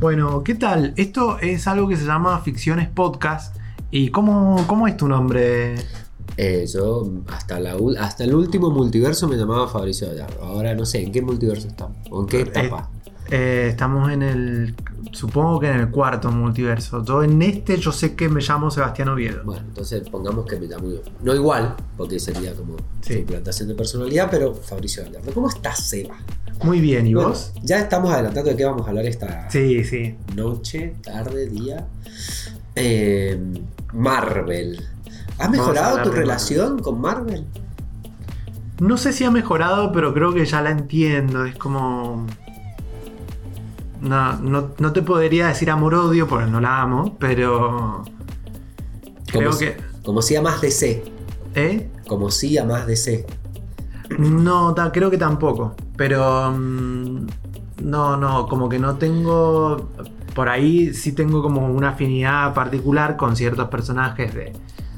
Bueno, ¿qué tal? Esto es algo que se llama Ficciones Podcast. ¿Y cómo, cómo es tu nombre? Eh, yo hasta, la, hasta el último multiverso me llamaba Fabricio Gallardo. Ahora no sé en qué multiverso estamos. ¿O en qué etapa? Eh, estamos en el. Supongo que en el cuarto multiverso. Yo en este, yo sé que me llamo Sebastián Oviedo. Bueno, entonces pongamos que me llamo yo. No igual, porque sería como Sí. suplantación de personalidad, pero Fabricio Gallardo. ¿Cómo estás, Seba? Muy bien, ¿y Bueno, vos? Ya estamos adelantando de qué vamos a hablar esta Sí, sí. noche, tarde, día. Eh, Marvel. ¿Has mejorado tu relación con Marvel? No sé si ha mejorado, pero creo que ya la entiendo. Es como. No, no, no te podría decir amor-odio porque no la amo, pero. Creo como, que. Como si a más DC. ¿Eh? Como si a más DC. No, creo que tampoco. Pero. mm, no, no, como que no tengo. Por ahí sí tengo como una afinidad particular con ciertos personajes de,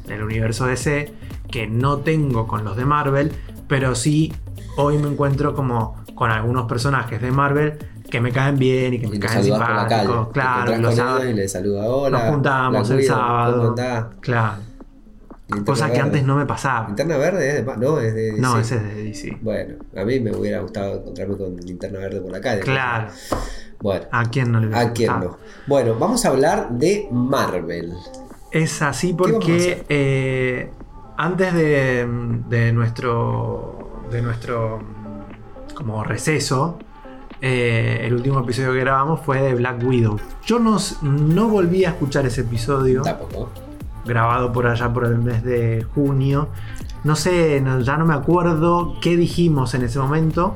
del universo DC que no tengo con los de Marvel, pero sí hoy me encuentro como con algunos personajes de Marvel que me caen bien y que me Y caen simpáticos. Claro, los y le saluda hola. nos juntamos el sábado. Claro, Cosa que antes no me pasaba. Linterna verde es de No, es de. No, DC. ese es de DC. Bueno, a mí me hubiera gustado encontrarme con linterna verde por la calle. Claro, Bueno, ¿a quién no le hubiera ¿a quién no? Bueno, vamos a hablar de Marvel. Es así porque eh, antes de, de nuestro de nuestro como receso, eh, el último episodio que grabamos fue de Black Widow. Yo no, no volví a escuchar ese episodio Tampoco. Grabado por allá por el mes de junio. No sé, no- ya no me acuerdo qué dijimos en ese momento,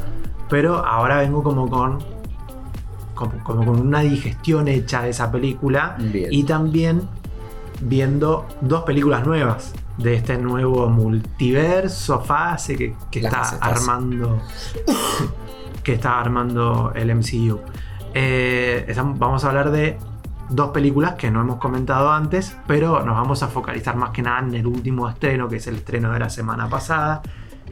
pero ahora vengo como con como, como con una digestión hecha de esa película Bien. y también viendo dos películas nuevas de este nuevo multiverso fase que, está armando que está armando el MCU. Eh, vamos a hablar de dos películas que no hemos comentado antes, pero nos vamos a focalizar más que nada en el último estreno, que es el estreno de la semana pasada,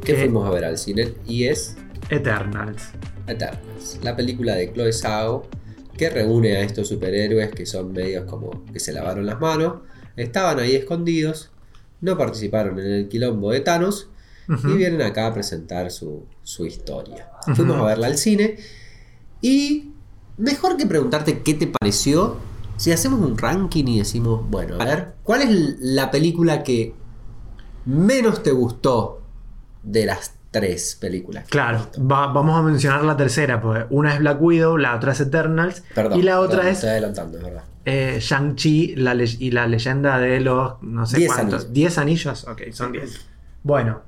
¿Qué eh, fuimos a ver al cine? Y es Eternals. Eternals, la película de Chloe Zhao que reúne a estos superhéroes que son medios como que se lavaron las manos, estaban ahí escondidos, no participaron en el quilombo de Thanos y vienen acá a presentar su, su historia. Fuimos a verla al cine y mejor que preguntarte qué te pareció, si hacemos un ranking y decimos, bueno, a ver, ¿cuál es la película que menos te gustó de las tres películas? Claro, va- vamos a mencionar la tercera, pues una es Black Widow, la otra es Eternals Perdón, y la otra perdón, es Estoy adelantando, es verdad. eh, Shang-Chi y la leyenda de los no sé Diez cuántos. anillos. 10 anillos, ok, son 10. Bueno,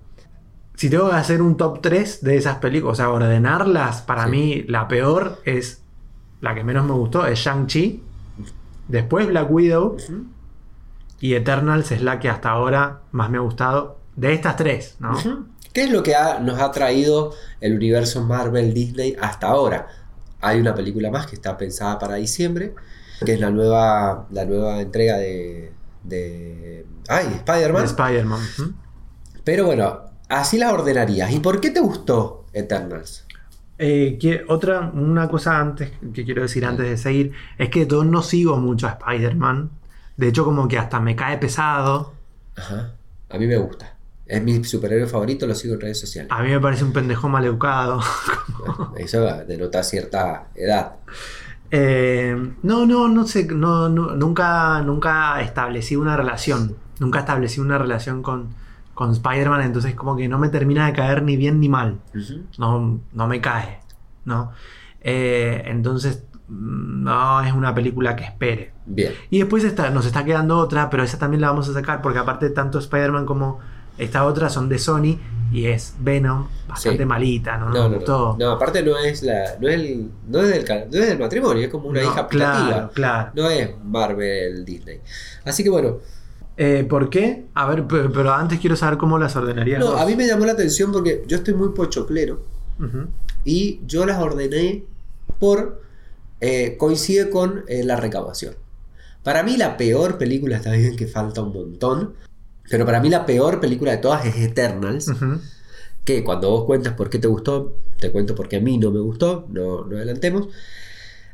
si tengo que hacer un top 3 de esas películas, o sea, ordenarlas, para Sí. mí la peor es la que menos me gustó, es Shang-Chi, después Black Widow y Eternals es la que hasta ahora más me ha gustado de estas tres, ¿no? ¿Qué es lo que ha- nos ha traído el universo Marvel Disney hasta ahora? Hay una película más que está pensada para diciembre, que es la nueva, la nueva entrega de, de ay, De Spider-Man. Spider-Man. Pero bueno, así la ordenarías. ¿Y por qué te gustó Eternals? Eh, que- otra, una cosa antes que quiero decir antes de seguir, es que yo no sigo mucho a Spider-Man. De hecho, como que hasta me cae pesado. Ajá. A mí me gusta. Es mi superhéroe favorito, lo sigo en redes sociales. A mí me parece un pendejo maleducado. Bueno, eso denota cierta edad. Eh, no, no, no sé, no, no- nunca, nunca establecí una relación. Nunca establecí una relación con, con Spider-Man, entonces como que no me termina de caer ni bien ni mal. No, no me cae, ¿no? Eh, entonces, mm, no es una película que espere. Bien. Y después está, nos está quedando otra, pero esa también la vamos a sacar porque aparte tanto Spider-Man como esta otra son de Sony y es Venom, bastante Sí. malita, ¿no? No, gustó. No, aparte no es la. No es, el, no es, del, no es del matrimonio, es como una hija claro, putativa. claro. No es Marvel Disney. Así que bueno, Eh, ¿Por qué? A ver, pero, pero antes quiero saber cómo las ordenarías. no, vos. a mí me llamó la atención porque yo estoy muy pochoclero Ujú. Y yo las ordené por. eh, coincide con eh, la recaudación. Para mí la peor película, está bien que falta un montón, pero para mí la peor película de todas es Eternals. Que cuando vos cuentas por qué te gustó, te cuento por qué a mí no me gustó, no, no adelantemos.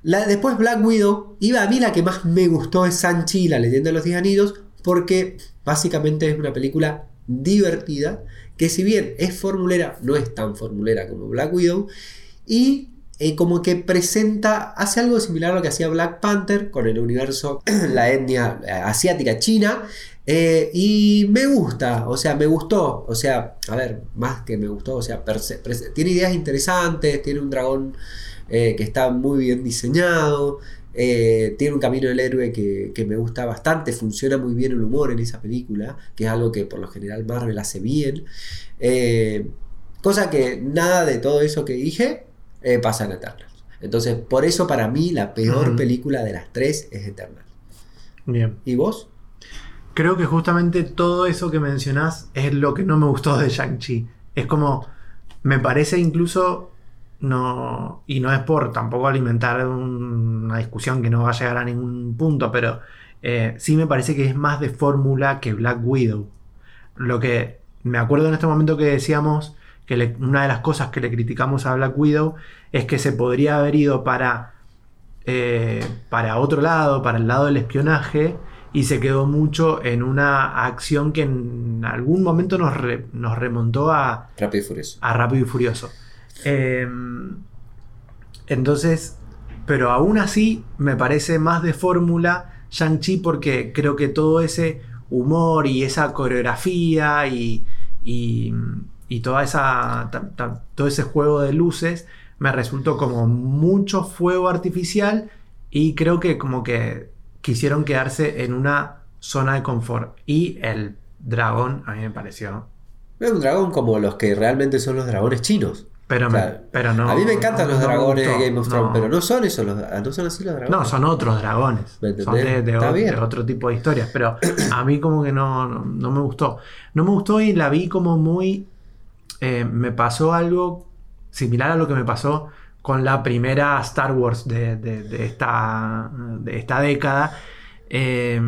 La, después Black Widow, iba a mí la que más me gustó es Sanchi, la leyenda de los 10 anillos, porque básicamente es una película divertida, que si bien es formulera, no es tan formulera como Black Widow, y eh, como que presenta, hace algo similar a lo que hacía Black Panther con el universo, la etnia eh, asiática china, eh, y me gusta, o sea, me gustó, o sea, a ver, más que me gustó, o sea, tiene ideas interesantes, tiene un dragón que está muy bien diseñado, tiene un camino del héroe que, que, me gusta bastante, funciona muy bien el humor en esa película, que es algo que por lo general Marvel hace bien. cosa que nada de todo eso que dije eh, pasa en Eternals. Entonces, por eso para mí la peor película de las tres es Eternals. Bien. ¿Y vos? Creo que justamente todo eso que mencionás es lo que no me gustó de Shang-Chi. Es como, me parece incluso, no, y no es por tampoco alimentar una discusión que no va a llegar a ningún punto, pero eh, sí me parece que es más de fórmula que Black Widow. Lo que me acuerdo en este momento que decíamos que una de las cosas que le criticamos a Black Widow es que se podría haber ido para, eh, para otro lado, para el lado del espionaje, y se quedó mucho en una acción que en algún momento nos, nos remontó a Rápido y Furioso. A Rápido y Furioso. Em, entonces, pero aún así me parece más de fórmula Shang-Chi porque creo que todo ese humor y esa coreografía y y toda esa, todo ese juego de luces me resultó como mucho fuego artificial y creo que como que quisieron quedarse en una zona de confort. Y el dragón a mí me pareció... Un dragón como los que realmente son los dragones chinos. Pero, pero no. A mí me encantan los dragones de Game of Thrones, pero no son esos, los, no son así los dragones. No, son otros dragones. son de, otro tipo de historias. Pero a mí como que no, no, me gustó. No me gustó y la vi como muy eh, me pasó algo similar a lo que me pasó con la primera Star Wars de, esta, de esta, década, eh,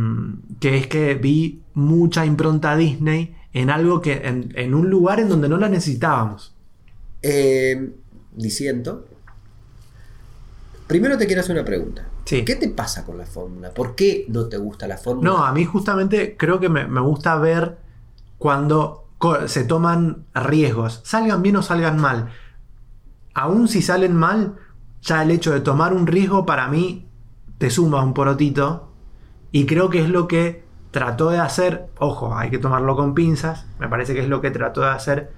que es que vi mucha impronta Disney en algo que en, un lugar en donde no la necesitábamos. Eh, diciendo. Primero te quiero hacer una pregunta. ¿Qué te pasa con la fórmula? ¿Por qué no te gusta la fórmula? No, a mí justamente creo que me, me gusta ver cuando se toman riesgos, salgan bien o salgan mal. Aún si salen mal, ya el hecho de tomar un riesgo para mí te suma un porotito. Y creo que es lo que trató de hacer, ojo, hay que tomarlo con pinzas, me parece que es lo que trató de hacer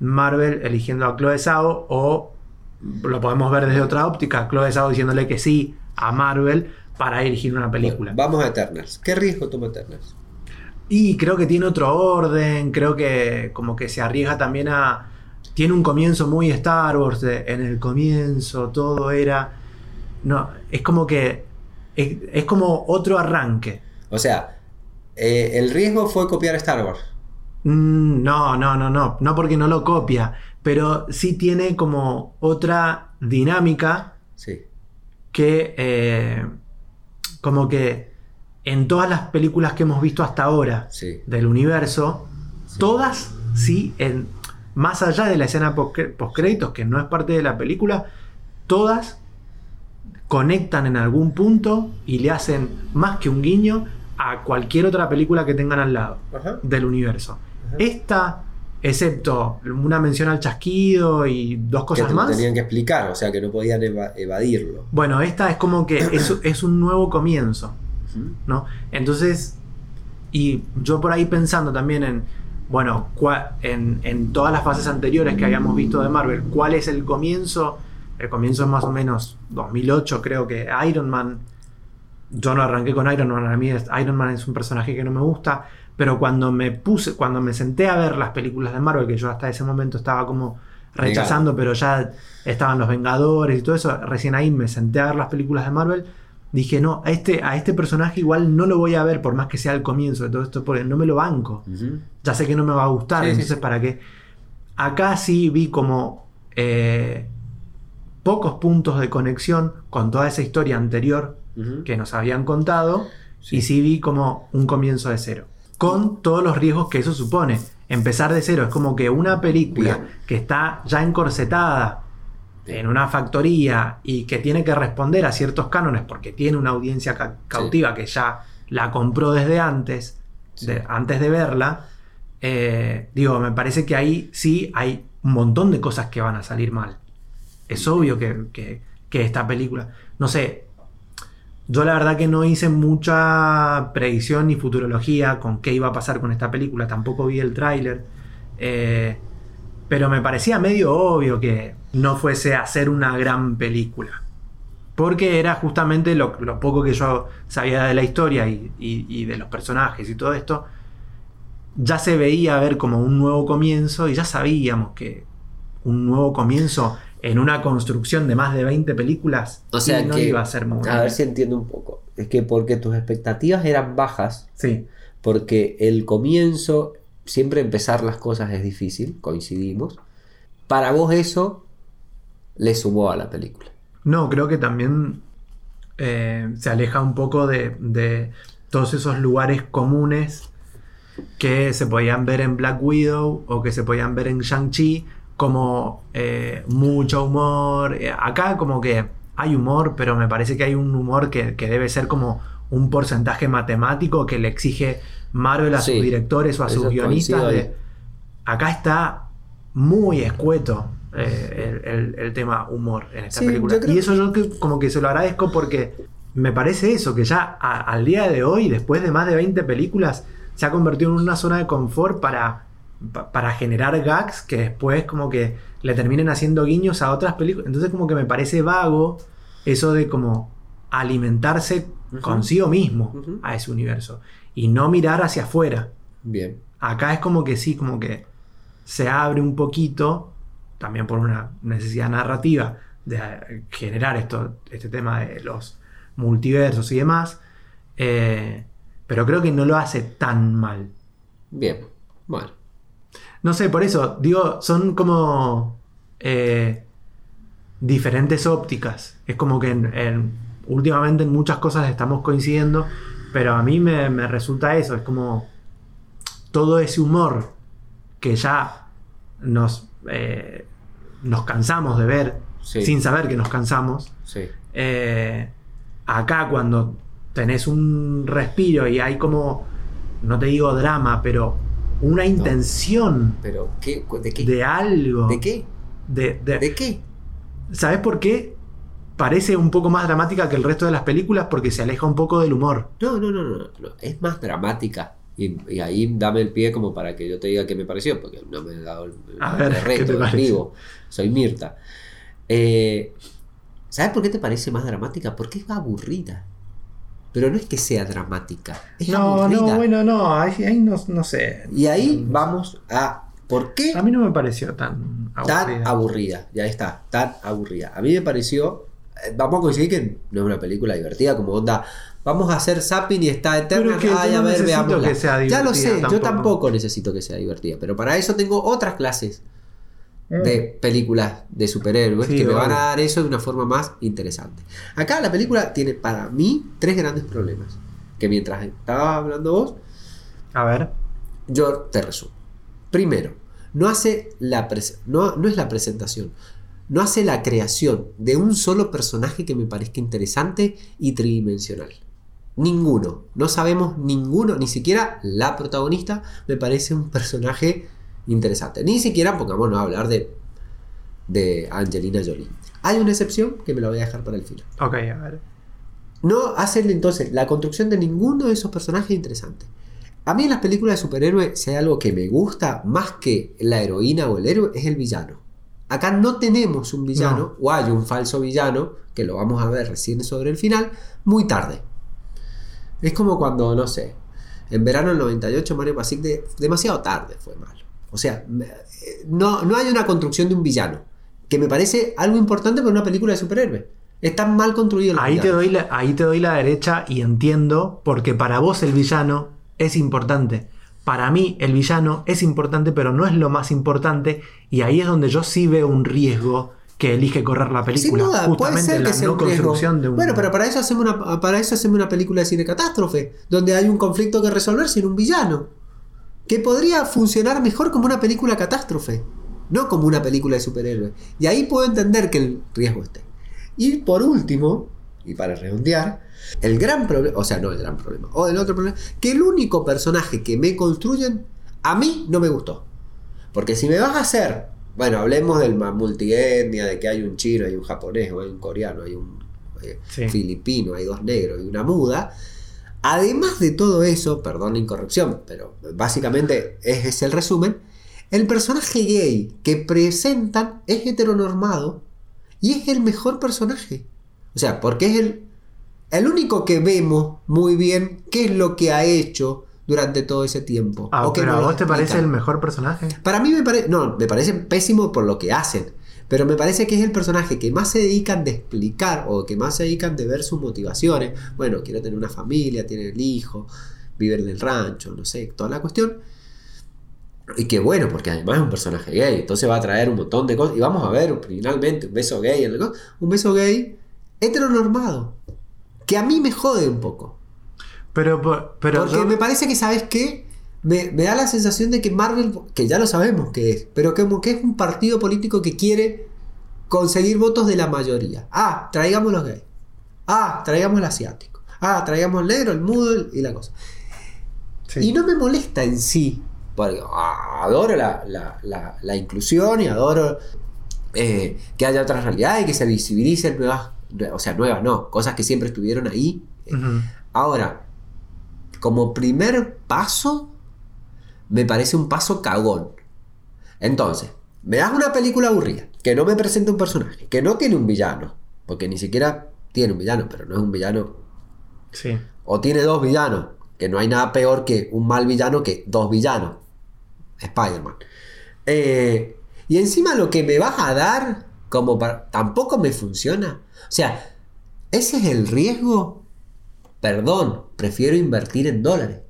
Marvel eligiendo a Chloe Zhao o lo podemos ver desde otra óptica, Chloe Zhao diciéndole que sí a Marvel para dirigir una película. vamos a Eternals. ¿Qué riesgo toma Eternals? Y creo que tiene otro orden, creo que como que se arriesga también a... Tiene un comienzo muy Star Wars, en el comienzo todo era... No, es como que... Es, como otro arranque. O sea, eh, el riesgo fue copiar Star Wars. Mm, no, no, no, no, no porque no lo copia, pero sí tiene como otra dinámica sí. que eh, como que en todas las películas que hemos visto hasta ahora del universo, todas, sí, en, más allá de la escena post-créditos, que no es parte de la película, todas conectan en algún punto y le hacen más que un guiño a cualquier otra película que tengan al lado del universo. Esta, excepto una mención al chasquido y dos cosas que más. Tenían que explicar, o sea que no podían evadirlo. Bueno, esta es como que es un nuevo comienzo. ¿no? Entonces, y yo por ahí pensando también en, bueno, en, todas las fases anteriores que habíamos visto de Marvel, ¿cuál es el comienzo? El comienzo es más o menos 2008, creo que Iron Man. Yo no arranqué con Iron Man, a mí Iron Man es un personaje que no me gusta, pero cuando me puse, cuando me senté a ver las películas de Marvel, que yo hasta ese momento estaba como rechazando, pero ya estaban los Vengadores y todo eso, recién ahí me senté a ver las películas de Marvel dije, no, a este, a este personaje igual no lo voy a ver por más que sea el comienzo de todo esto, porque no me lo banco. Ya sé que no me va a gustar, entonces para qué. Acá sí vi como eh, pocos puntos de conexión con toda esa historia anterior que nos habían contado, y sí vi como un comienzo de cero. Con todos los riesgos que eso supone. Empezar de cero es como que una película que está ya encorsetada en una factoría y que tiene que responder a ciertos cánones porque tiene una audiencia ca- cautiva que ya la compró desde antes, de- antes de verla, eh, digo, me parece que ahí sí hay un montón de cosas que van a salir mal. Es obvio que, que- que esta película, no sé, yo la verdad que no hice mucha predicción ni futurología con qué iba a pasar con esta película, tampoco vi el tráiler, eh, pero me parecía medio obvio que no fuese a ser una gran película. Porque era justamente lo, poco que yo sabía de la historia y, y- y de los personajes y todo esto, ya se veía ver como un nuevo comienzo y ya sabíamos que un nuevo comienzo en una construcción de más de 20 películas O sea no que- iba a ser muy A ver si entiendo un poco. Es que porque tus expectativas eran bajas, Sí, porque el comienzo, siempre empezar las cosas es difícil, coincidimos. Para vos eso le sumó a la película. No, creo que también eh, se aleja un poco de, de todos esos lugares comunes que se podían ver en Black Widow o que se podían ver en Shang-Chi, como eh, mucho humor. Eh, acá como que hay humor, pero me parece que hay un humor que, que debe ser como un porcentaje matemático que le exige Marvel a Sí, sus directores o a sus guionistas. de- acá está muy escueto eh, el, el- el tema humor en esta Sí, película. Y eso yo que- como que se lo agradezco porque me parece eso, que ya a- al día de hoy, después de más de 20 películas, se ha convertido en una zona de confort para, pa- para generar gags que después como que le terminen haciendo guiños a otras películas. Entonces como que me parece vago eso de como alimentarse consigo mismo a ese universo y no mirar hacia afuera. Bien. Acá es como que sí, como que se abre un poquito, también por una necesidad narrativa de generar esto, este tema de los multiversos y demás, eh, pero creo que no lo hace tan mal. Bien. Bueno. No sé, por eso, digo, son como eh, diferentes ópticas. Es como que en- en- últimamente en muchas cosas estamos coincidiendo, pero a mí me, me resulta eso, es como todo ese humor que ya nos, eh, nos cansamos de ver, Sí. sin saber que nos cansamos. Sí. Eh, acá cuando tenés un respiro y hay como, no te digo drama, pero una intención Pero, ¿qué? ¿De qué? de algo. ¿De qué? de- de- ¿De qué? ¿Sabes por qué? Parece un poco más dramática que el resto de las películas porque se aleja un poco del humor. No, no, no, no, no. Es más dramática. Y, y ahí dame el pie como para que yo te diga qué me pareció, porque no me he dado el, A el ver, ¿qué reto te en parece? vivo. Soy Mirta. Eh, ¿Sabes por qué te parece más dramática? Porque es aburrida. Pero no es que sea dramática, es aburrida. bueno, no, ahí, ahí no, no sé. Y ahí vamos a por qué A mí no me pareció tan tan aburrida. aburrida. Ya está, tan aburrida. A mí me pareció. eh, Vamos a coincidir que no es una película divertida, como onda. Vamos a hacer zapping y está eterna. Que Ay, a no ver, veámosla. que sea Ya lo sé, yo tampoco necesito que sea divertida. Pero para eso tengo otras clases de películas de superhéroes Mm. Sí, que me van a dar eso de una forma más interesante. Acá la película tiene para mí tres grandes problemas. Que mientras estaba hablando vos, A ver. yo te resumo. Primero, no hace la no, no es la presentación, no hace la creación de un solo personaje que me parezca interesante y tridimensional. Ninguno, no sabemos ninguno, ni siquiera la protagonista me parece un personaje interesante. Ni siquiera pongámonos a hablar de, de Angelina Jolie. Hay una excepción que me la voy a dejar para el final. Ok, a ver. No hacen entonces la construcción de ninguno de esos personajes interesante. A mí en las películas de superhéroes, si hay algo que me gusta más que la heroína o el héroe, es el villano. Acá no tenemos un villano, o hay un falso villano, que lo vamos a ver recién sobre el final, muy tarde. Es como cuando, no sé, en verano del 98 Mario Basic de, demasiado tarde fue malo. O sea, eh, no, no hay una construcción de un villano, que me parece algo importante para una película de superhéroes. Está mal construido el Ahí te, doy la, ahí te doy la derecha y entiendo porque para vos el villano es importante. Para mí el villano es importante, pero no es lo más importante. Y ahí es donde yo sí veo un riesgo que elige correr la Sin película. duda, puede justamente la que sea no un construcción de un. Bueno, pero para eso hacemos una para eso hacemos una película de cine catástrofe, donde hay un conflicto que resolver sin un villano, que podría funcionar mejor como una película catástrofe. no como una película de superhéroes. Y ahí puedo entender que el riesgo esté. Y por último, y para redondear, el gran problema, o sea, no el gran problema, o el otro problema, que el único personaje que me construyen, a mí no me gustó. Porque si me vas a hacer, bueno, hablemos del multietnia, de que hay un chino, hay un japonés, o hay un coreano, hay un eh, Sí. filipino, hay dos negros y una muda. Además de todo eso, perdón la incorrección, pero básicamente ese es el resumen, el personaje gay que presentan es heteronormado y es el mejor personaje. O sea, porque es el, el único que vemos muy bien qué es lo que ha hecho durante todo ese tiempo. Ah, O pero ¿a vos te parece el mejor personaje? Para mí me parece. No, me parece pésimo por lo que hacen. Pero me parece que es el personaje que más se dedican de explicar o que más se dedican de ver sus motivaciones. Bueno, quiere tener una familia, tiene el hijo, vive en el rancho, no sé, toda la cuestión. Y que bueno, porque además es un personaje gay, entonces va a traer un montón de cosas. Y vamos a ver finalmente un beso gay, en el- un beso gay heteronormado. Que a mí me jode un poco. Pero, pero Porque yo- me parece que, ¿sabes qué? Me, me da la sensación de que Marvel, que ya lo sabemos que es, pero como que es un partido político que quiere conseguir votos de la mayoría. Ah, traigamos los gays. Ah, traigamos el asiático. Ah, traigamos el negro, el mudo y la cosa. sí. Y no me molesta en sí, porque ah, adoro la, la- la- la inclusión y adoro eh, que haya otras realidades y que se visibilicen nuevas, o sea, nuevas no, cosas que siempre estuvieron ahí. Ahora, como primer paso, me parece un paso cagón. Entonces, me das una película aburrida, que no me presenta un personaje, que no tiene un villano, porque ni siquiera tiene un villano, pero no es un villano, Sí. o tiene dos villanos, que no hay nada peor que un mal villano que dos villanos. Spider-Man. Eh, y encima lo que me vas a dar, como para, tampoco me funciona. O sea, ese es el riesgo. Perdón, prefiero invertir en dólares,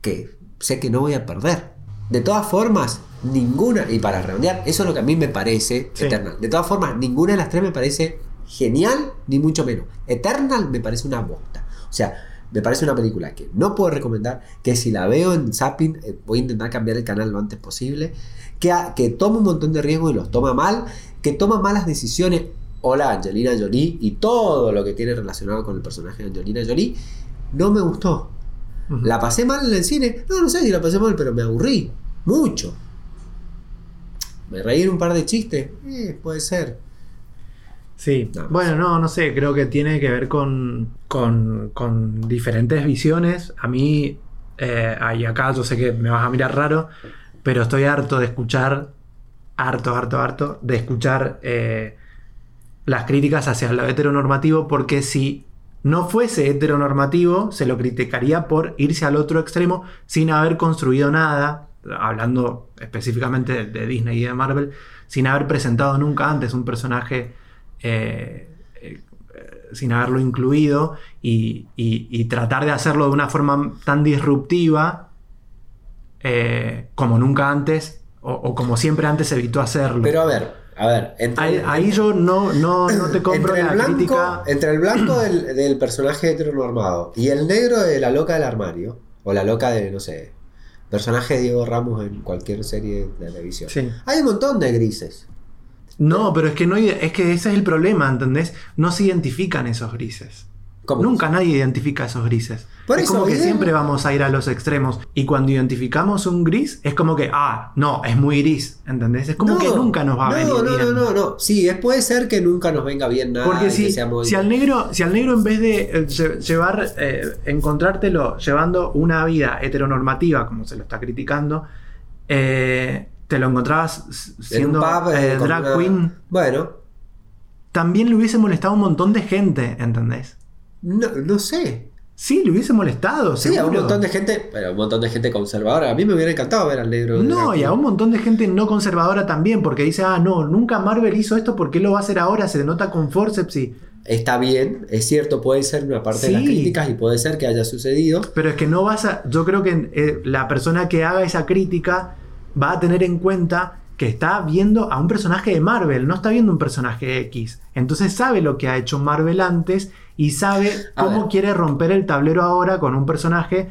que sé que no voy a perder. De todas formas, ninguna, y para redondear, eso es lo que a mí me parece Sí. Eternal. De todas formas, ninguna de las tres me parece genial, ni mucho menos. Eternal me parece una bosta. O sea, me parece una película que no puedo recomendar, que si la veo en Zapping eh, voy a intentar cambiar el canal lo antes posible, que, que toma un montón de riesgos y los toma mal, que toma malas decisiones. Hola Angelina Jolie y todo lo que tiene relacionado con el personaje de Angelina Jolie, no me gustó. ¿La pasé mal en el cine? No, no sé si la pasé mal, pero me aburrí. Mucho. ¿Me reí en un par de chistes? Eh, puede ser. Sí, bueno, no, no sé, creo que tiene que ver con, con, con diferentes visiones. A mí, eh, y acá yo sé que me vas a mirar raro, pero estoy harto de escuchar, harto, harto, harto, de escuchar eh, las críticas hacia lo heteronormativo, porque si no fuese heteronormativo, se lo criticaría por irse al otro extremo sin haber construido nada, hablando específicamente de, Disney y de Marvel, sin haber presentado nunca antes un personaje eh, eh, sin haberlo incluido y tratar de hacerlo de una forma tan disruptiva eh, como nunca antes o, o como siempre antes evitó hacerlo. Pero a ver, a ver. Entre, ahí, ahí yo no, no, no te compro entre el la blanco, crítica. entre el blanco del, del personaje heteronormado y el negro de la loca del armario, o la loca de, no sé, personaje de Diego Ramos en cualquier serie de televisión. Sí. Hay un montón de grises. No, pero es que no es que ese es el problema, ¿entendés? No se identifican esos grises. Nunca nadie identifica esos grises. Por es eso, como que siempre vamos a ir a los extremos. Y cuando identificamos un gris, es como que, ah, no, es muy gris, ¿entendés? Es como No, que nunca nos va a no, venir no, bien. No, no, no, Sí, es- puede ser que nunca nos venga bien nada. Porque si, si al negro, si al negro en vez de eh, lle- llevar, eh, encontrártelo llevando una vida heteronormativa, como se lo está criticando, eh, te lo encontrabas en siendo pub, eh, drag una- queen, Bueno, también le hubiese molestado a un montón de gente, ¿entendés? No, no sé. Sí, le hubiese molestado, Sí, a un montón de gente, pero un montón de gente conservadora. A mí me hubiera encantado ver al negro. No, y a un montón de gente no conservadora también, porque dice, ah, no, nunca Marvel hizo esto, ¿por qué lo va a hacer ahora? Se nota con forceps y... Está bien, es cierto, puede ser una parte de las críticas y puede ser que haya sucedido. Pero es que no vas a. Yo creo que eh, la persona que haga esa crítica va a tener en cuenta que está viendo a un personaje de Marvel, no está viendo un personaje X. Entonces sabe lo que ha hecho Marvel antes y sabe A cómo ver. quiere romper el tablero ahora con un personaje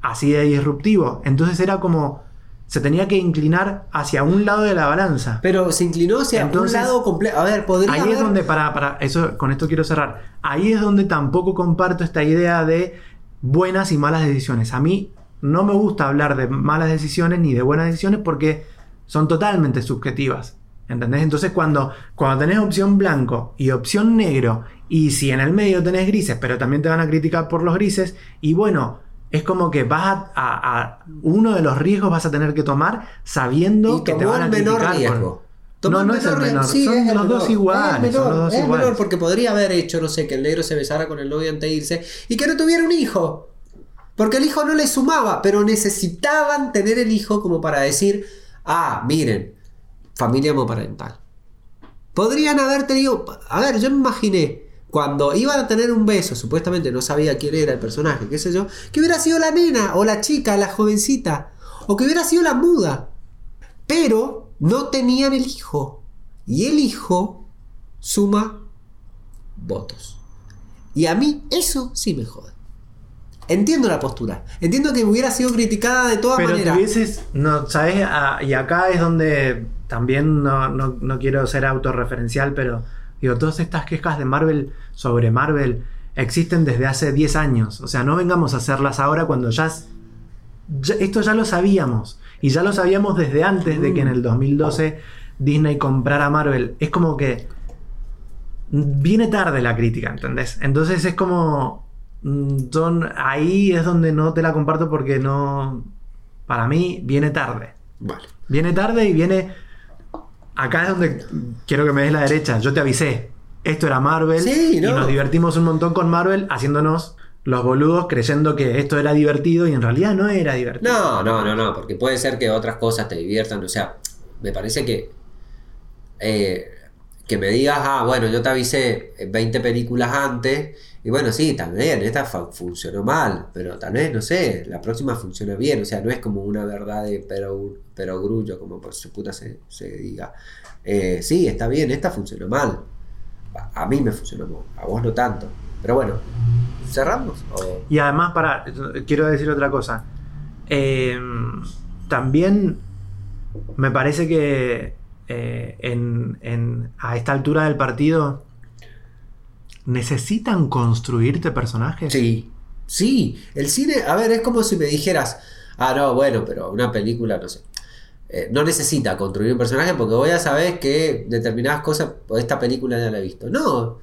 así de disruptivo. Entonces era como. se tenía que inclinar hacia un lado de la balanza. Pero se inclinó hacia Entonces, un lado completo. A ver, podría Ahí es donde, para, para, eso, con esto quiero cerrar. Ahí es donde tampoco comparto esta idea de buenas y malas decisiones. A mí no me gusta hablar de malas decisiones ni de buenas decisiones porque son totalmente subjetivas. ¿Entendés? Entonces cuando, cuando tenés opción blanco y opción negro, y si en el medio tenés grises, pero también te van a criticar por los grises, y bueno, es como que vas a, a- a- uno de los riesgos vas a tener que tomar sabiendo que te van a menor criticar. por- riesgo. No, no es el menor, Sí, son es el los menor. dos iguales, Es menor, son los dos es iguales. menor, porque podría haber hecho, no sé, que el negro se besara con el novio antes de irse y que no tuviera un hijo. Porque el hijo no le sumaba, pero necesitaban tener el hijo como para decir, ah, miren, familia homoparental. Podrían haber tenido, a ver, yo me imaginé, cuando iban a tener un beso, supuestamente no sabía quién era el personaje, qué sé yo, que hubiera sido la nena, o la chica, la jovencita, o que hubiera sido la muda. Pero no tenían el hijo. Y el hijo suma votos. Y a mí eso sí me jode. Entiendo la postura. Entiendo que hubiera sido criticada de todas Pero maneras. tuvieses, no, ¿sabes? Ah, y acá es donde también no, no- no quiero ser autorreferencial, pero digo, todas estas quejas de Marvel sobre Marvel existen desde hace 10 años. O sea, no vengamos a hacerlas ahora cuando ya, es- ya- esto ya lo sabíamos. Y ya lo sabíamos desde antes de que en el 2012 Disney comprara Marvel. Es como que viene tarde la crítica, ¿entendés? Entonces es como. mm, Son, ahí es donde no te la comparto porque no. Para mí, viene tarde. Vale. Viene tarde y viene. Acá es donde quiero que me des la derecha. Yo te avisé. Esto era Marvel. Sí, no. Y nos divertimos un montón con Marvel haciéndonos los boludos creyendo que esto era divertido y en realidad no era divertido. No, no, no, no, porque puede ser que otras cosas te diviertan. O sea, me parece que. eh, que me digas, ah, bueno, yo te avisé 20 películas antes. Y bueno, sí, también, esta funcionó mal. Pero tal vez, no sé, la próxima funciona bien. O sea, no es como una verdad de pero, pero grullo, como por su puta se, se diga. Eh, sí, está bien, esta funcionó mal. A, mí me funcionó mal, a vos no tanto. Pero bueno, ¿cerramos? Y además, para, quiero decir otra cosa. Eh, también me parece que eh, en- en- a esta altura del partido necesitan construirte personajes. Sí, sí. El cine, a ver, es como si me dijeras, ah, no, bueno, pero una película, no sé. eh, no necesita construir un personaje porque vos ya sabés que determinadas cosas, esta película ya la he visto. No.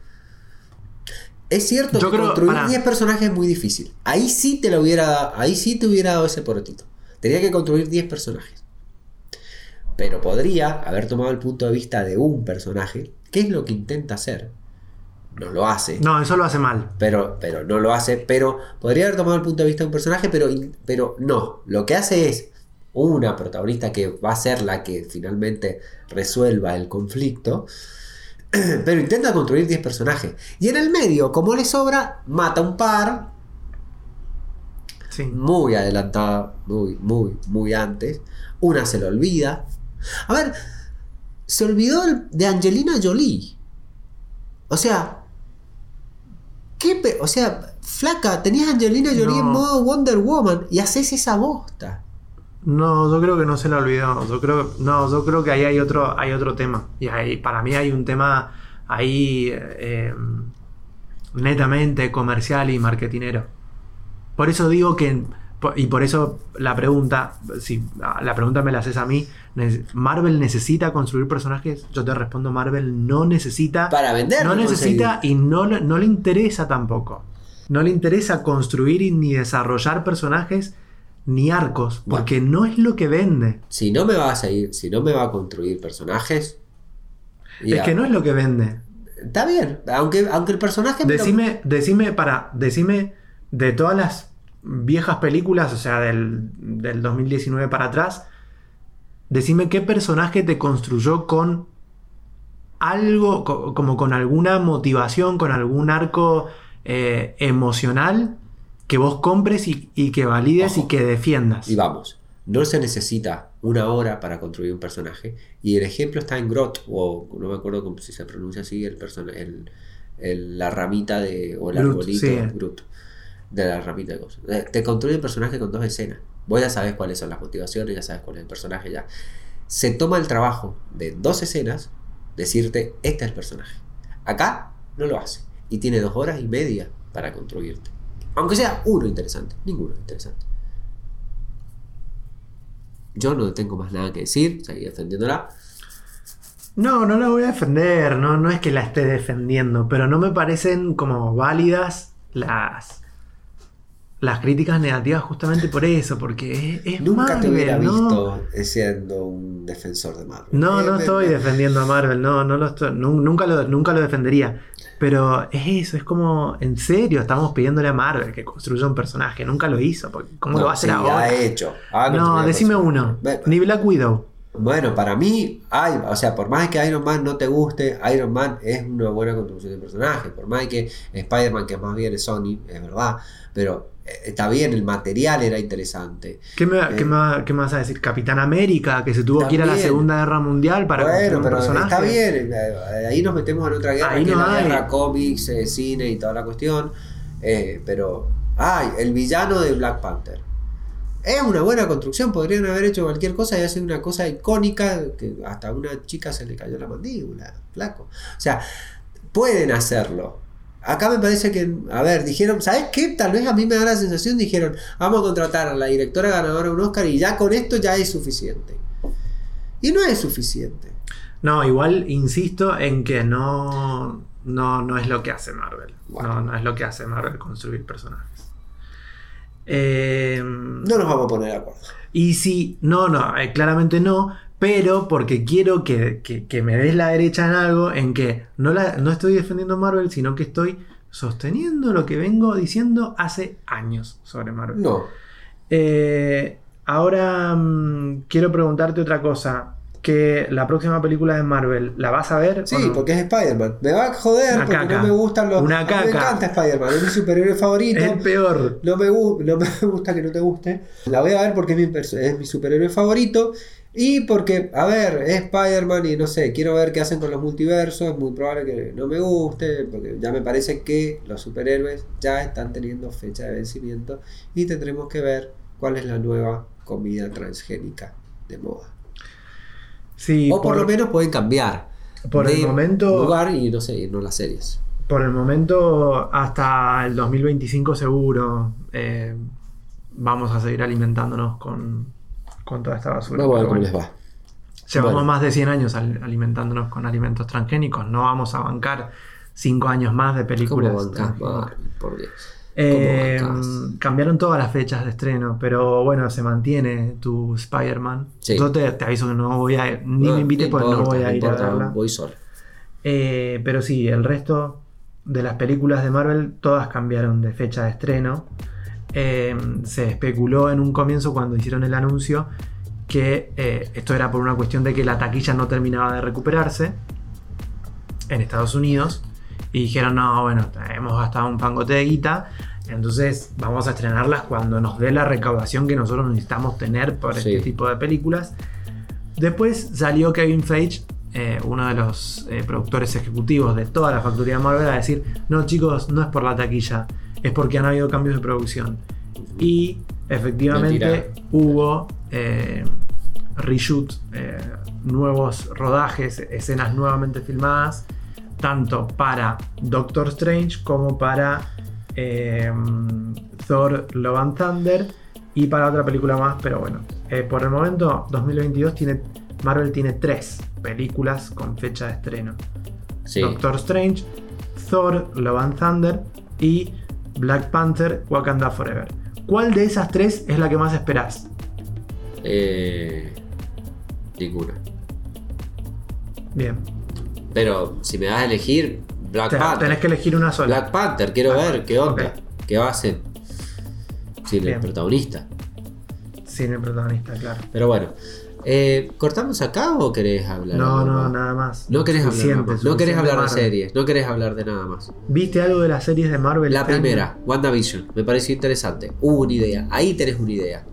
Es cierto Yo que creo- construir pará. 10 personajes es muy difícil. Ahí sí te lo hubiera dado, ahí sí te hubiera dado ese porotito. Tenía que construir 10 personajes. Pero podría haber tomado el punto de vista de un personaje, que es lo que intenta hacer. No lo hace No, eso lo hace mal. pero, pero no lo hace, pero podría haber tomado el punto de vista de un personaje, pero, pero no, lo que hace es una protagonista que va a ser la que finalmente resuelva el conflicto, pero intenta construir 10 personajes. Y en el medio, como le sobra, mata un par, Sí. muy adelantada, muy, muy, muy antes, una se le olvida. A ver, se olvidó de Angelina Jolie. O sea, ¿qué pe- o sea, flaca, tenías Angelina Jolie en No. modo Wonder Woman y haces esa bosta. No, yo creo que no se lo olvidó. Yo creo, no, yo creo que ahí hay otro, hay otro tema. Y ahí, para mí hay un tema ahí eh, netamente comercial y marketinero. Por eso digo que, y por eso la pregunta, si la pregunta me la haces a mí, ¿Marvel necesita construir personajes? Yo te respondo, Marvel no necesita... Para vender. no necesita y no, le- no le interesa tampoco. No le interesa construir y ni desarrollar personajes ni arcos, porque no es lo que vende. Si no me va a seguir, si no me va a construir personajes. Es que no es lo que vende. Está bien, aunque, aunque el personaje. Decime, decime, para, decime de todas las viejas películas, o sea, del, del 2019 para atrás, decime qué personaje te construyó con algo, co- como con alguna motivación, con algún arco eh, emocional que vos compres y, y que valides Ojo. y que defiendas. Y vamos, no se necesita una hora para construir un personaje. Y el ejemplo está en Grot, o no me acuerdo cómo si se pronuncia así, el el, el- la ramita de. o el Groot, arbolito sí. Groot, de la ramita de cosas. Eh, Te construye el personaje con dos escenas. Vos ya sabes cuáles son las motivaciones, ya sabes cuál es el personaje, ya. Se toma el trabajo de dos escenas, decirte, este es el personaje. Acá no lo hace. Y tiene dos horas y media para construirte. Aunque sea uno interesante, ninguno interesante. Yo no tengo más nada que decir, seguí defendiéndola. No, no la voy a defender, no, no es que la esté defendiendo, pero no me parecen como válidas las, las críticas negativas justamente por eso, porque es, es Nunca te Marvel, hubiera ¿no? visto siendo un defensor de Marvel. No, Eh, no me- estoy me- defendiendo a Marvel, no, no lo estoy, nunca lo, nunca lo defendería. Pero es eso, es como, en serio, estamos pidiéndole a Marvel que construya un personaje, nunca lo hizo, porque ¿cómo No, lo va a hacer sí, ahora? ha hecho. No, construido decime uno, ni Black Widow. Bueno, para mí, hay, o sea, por más que Iron Man no te guste, Iron Man es una buena construcción de personaje. Por más que Spider-Man, que más bien es Sony, es verdad, pero eh, está bien, el material era interesante. ¿Qué me, Eh, qué me- qué me vas a decir? Capitán América, que se tuvo que ir a la También. Segunda Guerra Mundial para construir bueno, un pero personaje. está bien, eh, ahí nos metemos en otra guerra, Ahí que es no la hay. guerra cómics, eh, cine y toda la cuestión. eh, pero, ay, el villano de Black Panther. Es una buena construcción, podrían haber hecho cualquier cosa y hacer una cosa icónica que hasta a una chica se le cayó la mandíbula, flaco. O sea, pueden hacerlo. Acá me parece que, a ver, dijeron, ¿sabes qué? Tal vez a mí me da la sensación, dijeron, vamos a contratar a la directora ganadora de un Oscar y ya con esto ya es suficiente. Y no es suficiente. No, igual insisto en que no, no, no es lo que hace Marvel. Bueno. No, no es lo que hace Marvel construir personajes. Eh, No nos vamos a poner de acuerdo. Y sí, no, no, eh, claramente no, pero porque quiero que, que- que me des la derecha en algo en que no, la, no estoy defendiendo Marvel, sino que estoy sosteniendo lo que vengo diciendo hace años sobre Marvel. No. Eh, ahora mm, quiero preguntarte otra cosa. Que la próxima película de Marvel, ¿la vas a ver? Sí, no? porque es Spider-Man. Me va a joder Una porque caca. no me gustan los. Una a mí Me caca. encanta Spider-Man, es mi superhéroe favorito. Es el peor. No me, gu- no me gusta que no te guste. La voy a ver porque es mi, es mi superhéroe favorito. Y porque, a ver, es Spider-Man y no sé, quiero ver qué hacen con los multiversos. Es muy probable que no me guste, porque ya me parece que los superhéroes ya están teniendo fecha de vencimiento. Y tendremos que ver cuál es la nueva comida transgénica de moda. Sí, o por, lo menos pueden cambiar. por el momento- lugar y no sé, no las series. Por el momento, hasta el 2025 seguro, eh, vamos a seguir alimentándonos con, con toda esta basura. Vamos a ver cómo bueno, les va. Llevamos más de 100 años al- alimentándonos con alimentos transgénicos. No vamos a bancar 5 años más de ¿Cómo películas. bancás. Marvel? Por Dios. Eh, ¿Cómo cambiaron todas las fechas de estreno, pero bueno, se mantiene tu Spider-Man. Sí. Yo te, te aviso que no voy a ni No, me invites no porque no voy a ir a verla. Voy solo. Eh, pero sí, el resto de las películas de Marvel todas cambiaron de fecha de estreno. Eh, se especuló en un comienzo cuando hicieron el anuncio que eh, esto era por una cuestión de que la taquilla no terminaba de recuperarse en Estados Unidos. Y dijeron, no, bueno, hemos gastado un pangote de guita, entonces vamos a estrenarlas cuando nos dé la recaudación que nosotros necesitamos tener por Sí. este tipo de películas. Después salió Kevin Feige, eh, uno de los eh, productores ejecutivos de toda la factoría de Marvel, a decir, no chicos, no es por la taquilla, es porque han habido cambios de producción. Y efectivamente Mentira. hubo eh, reshoot, eh, nuevos rodajes, escenas nuevamente filmadas, tanto para Doctor Strange como para eh, Thor Love and Thunder y para otra película más, pero bueno, eh, por el momento 2022 tiene, Marvel tiene tres películas con fecha de estreno. Sí. Doctor Strange, Thor Love and Thunder y Black Panther Wakanda Forever. ¿Cuál de esas tres es la que más esperás? Eh, ninguna. Bien, Pero si me das a elegir, Black Panther. tenés que elegir una sola. Black Panther, quiero ver qué onda. ¿Qué hacen? Sin el protagonista. Sin el protagonista, claro. Pero bueno. Eh, ¿Cortamos acá o querés hablar? No, algo no, nada más. No querés hablar nada más. No querés hablar de series. No querés hablar de nada más. ¿Viste algo de las series de Marvel? La este año? primera, WandaVision. Me pareció interesante. Hubo una idea. Ahí tenés una idea.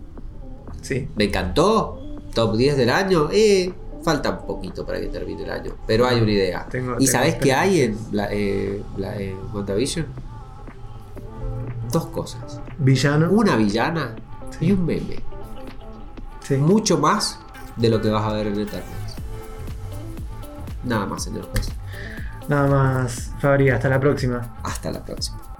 Sí. ¿Me encantó? ¿Top 10 del año? Eh, falta un poquito para que termine el año. Pero hay una idea. Tengo- ¿Y sabés qué hay en, la, eh, la- en WandaVision? Dos cosas. Villano. Una villana y un meme. Sí. mucho más de lo que vas a ver en Eternals. Nada más, señor juez. Nada más, Fabri, hasta la próxima. Hasta la próxima.